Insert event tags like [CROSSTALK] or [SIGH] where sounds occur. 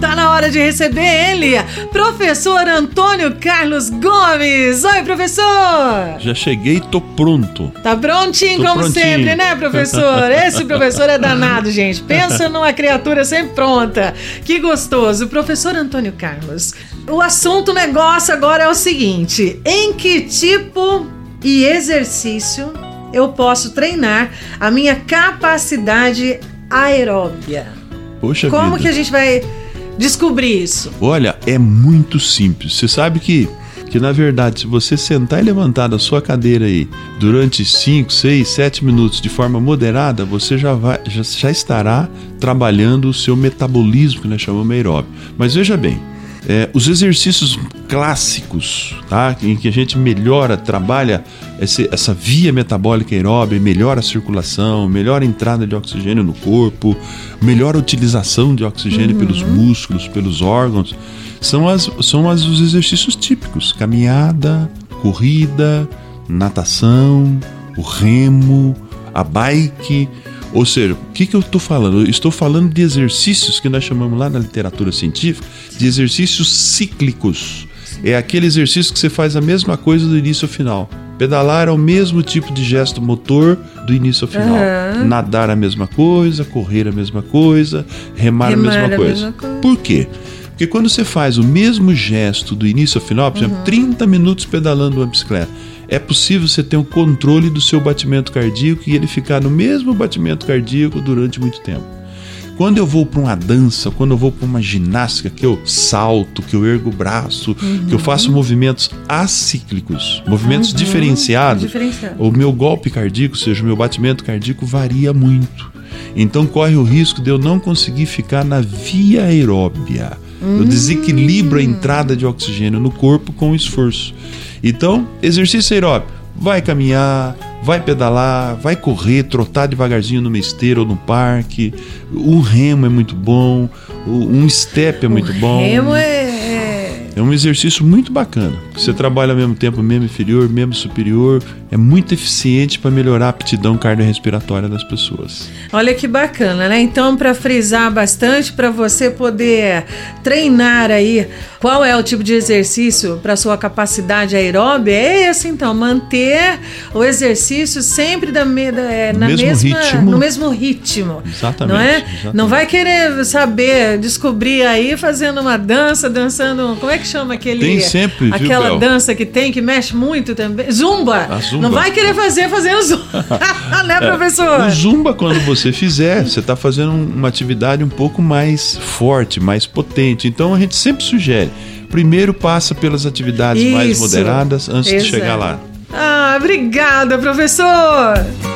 Tá na hora de receber ele, professor Antônio Carlos Gomes. Oi, professor! Já cheguei e tô pronto. Tá prontinho, Tô como prontinho. sempre, né, professor? [LAUGHS] Esse professor é danado, gente. Pensa numa criatura sempre pronta. Que gostoso. Professor Antônio Carlos, o assunto, negócio agora é o seguinte: em que tipo e exercício eu posso treinar a minha capacidade aeróbia? Poxa Como vida. que a gente vai descobrir isso? Olha, é muito simples. Você sabe que, que na verdade, se você sentar e levantar da sua cadeira aí durante 5, 6, 7 minutos de forma moderada, você já, vai, já, já estará trabalhando o seu metabolismo, que nós chamamos aeróbio. Mas veja bem, é, os exercícios clássicos, tá? em que a gente melhora, trabalha esse- essa via metabólica aeróbica, melhora a circulação, melhora a entrada de oxigênio no corpo, melhora a utilização de oxigênio pelos músculos, pelos órgãos, são, as, são as, os exercícios típicos: caminhada, corrida, natação, o remo, a bike. Ou seja, o que, que eu estou falando? Eu estou falando de exercícios que nós chamamos lá na literatura científica de exercícios cíclicos. É aquele exercício que você faz a mesma coisa do início ao final. Pedalar é o mesmo tipo de gesto motor do início ao final. Nadar a mesma coisa, correr a mesma coisa, remar, Remar a mesma a coisa. mesma coisa. Por quê? Porque quando você faz o mesmo gesto do início ao final, por exemplo, 30 minutos pedalando uma bicicleta, é possível você ter um controle do seu batimento cardíaco e ele ficar no mesmo batimento cardíaco durante muito tempo. Quando eu vou para uma dança, quando eu vou para uma ginástica, que eu salto, que eu ergo o braço, que eu faço movimentos acíclicos, movimentos diferenciados, Diferenciado. o meu golpe cardíaco, ou seja, o meu batimento cardíaco varia muito. Então corre o risco de eu não conseguir ficar na via aeróbia. Eu desequilibro a entrada de oxigênio no corpo com o esforço. Então, exercício aeróbio. Vai caminhar, vai pedalar, vai correr, trotar devagarzinho numa esteira ou no parque. O remo é muito bom, o- um step é muito bom. Remo é, é- um exercício muito bacana. Você trabalha ao mesmo tempo membro inferior, membro superior. É muito eficiente para melhorar a aptidão cardiorrespiratória das pessoas. Olha que bacana, né? Então, para frisar bastante, para você poder treinar aí qual é o tipo de exercício para sua capacidade aeróbia, é esse então, manter o exercício sempre da, da- é, No na mesmo mesma, ritmo. no mesmo ritmo. Exatamente, Não é? exatamente. Não vai querer saber, descobrir aí fazendo uma dança, dançando, como é que chama aquele Tem sempre, viu, aquela Bel? dança que tem que mexe muito também, zumba. Zumba. Não vai querer fazer fazendo zumba, [LAUGHS] né, professor? O zumba, quando você fizer, você está fazendo um- uma atividade um pouco mais forte, mais potente. Então a gente sempre sugere. Primeiro passa pelas atividades mais Isso. moderadas antes de Exato. chegar lá. Ah, obrigada, professor!